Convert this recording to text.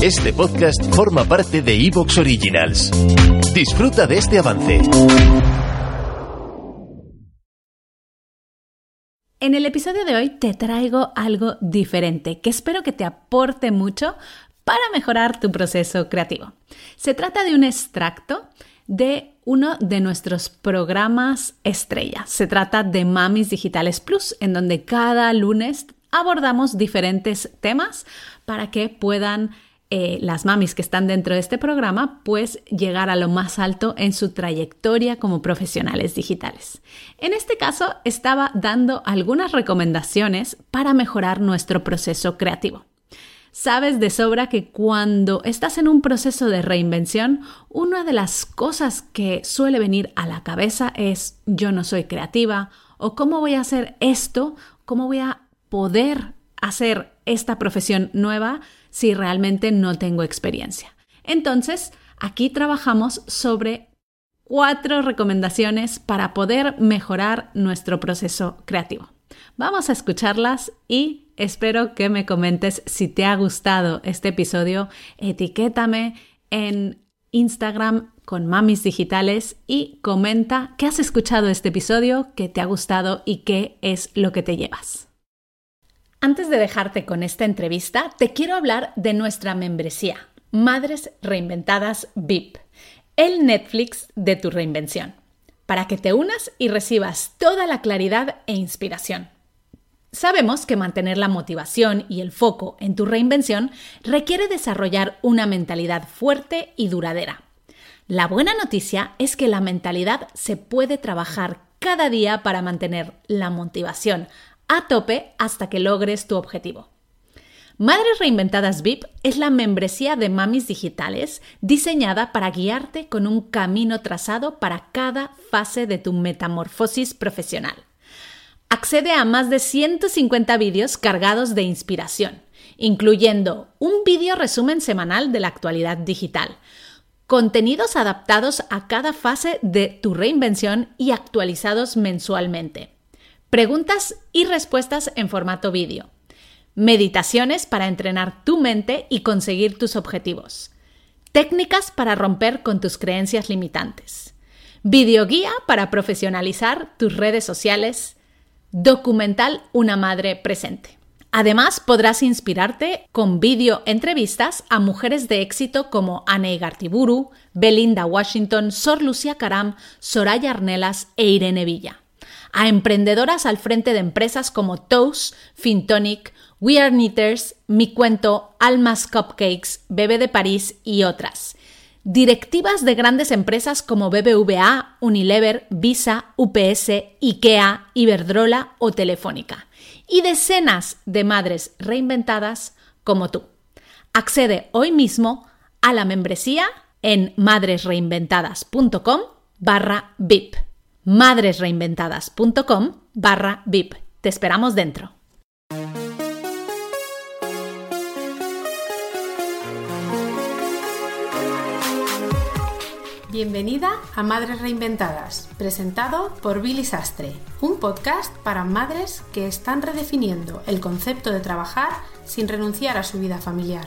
Este podcast forma parte de Evox Originals. Disfruta de este avance. En el episodio de hoy te traigo algo diferente que espero que te aporte mucho para mejorar tu proceso creativo. Se trata de un extracto de uno de nuestros programas estrella. Se trata de Mamis Digitales Plus, en donde cada lunes abordamos diferentes temas para que puedan eh, las mamis que están dentro de este programa, pues llegar a lo más alto en su trayectoria como profesionales digitales. En este caso, estaba dando algunas recomendaciones para mejorar nuestro proceso creativo. Sabes de sobra que cuando estás en un proceso de reinvención, una de las cosas que suele venir a la cabeza es yo no soy creativa o cómo voy a hacer esto, cómo voy a poder hacer esta profesión nueva si realmente no tengo experiencia. Entonces, aquí trabajamos sobre cuatro recomendaciones para poder mejorar nuestro proceso creativo. Vamos a escucharlas y espero que me comentes si te ha gustado este episodio. Etiquétame en Instagram con Mamis Digitales y comenta qué has escuchado este episodio, qué te ha gustado y qué es lo que te llevas. Antes de dejarte con esta entrevista, te quiero hablar de nuestra membresía, Madres Reinventadas VIP, el Netflix de tu reinvención, para que te unas y recibas toda la claridad e inspiración. Sabemos que mantener la motivación y el foco en tu reinvención requiere desarrollar una mentalidad fuerte y duradera. La buena noticia es que la mentalidad se puede trabajar cada día para mantener la motivación a tope hasta que logres tu objetivo. Madres Reinventadas VIP es la membresía de mamis digitales diseñada para guiarte con un camino trazado para cada fase de tu metamorfosis profesional. Accede a más de 150 vídeos cargados de inspiración, incluyendo un vídeo resumen semanal de la actualidad digital, contenidos adaptados a cada fase de tu reinvención y actualizados mensualmente Preguntas y respuestas en formato vídeo. Meditaciones para entrenar tu mente y conseguir tus objetivos. Técnicas para romper con tus creencias limitantes. Videoguía para profesionalizar tus redes sociales. Documental Una Madre Presente. Además, podrás inspirarte con vídeo entrevistas a mujeres de éxito como Anne Gartiburu, Belinda Washington, Sor Lucía Caram, Soraya Arnelas e Irene Villa a emprendedoras al frente de empresas como Toast, Fintonic, We Are Knitters, Mi Cuento, Almas Cupcakes, Bebe de París y otras. Directivas de grandes empresas como BBVA, Unilever, Visa, UPS, IKEA, Iberdrola o Telefónica. Y decenas de madres reinventadas como tú. Accede hoy mismo a la membresía en madresreinventadas.com barra VIP madresreinventadas.com barra VIP. Te esperamos dentro. Bienvenida a Madres Reinventadas, presentado por Billy Sastre, un podcast para madres que están redefiniendo el concepto de trabajar sin renunciar a su vida familiar.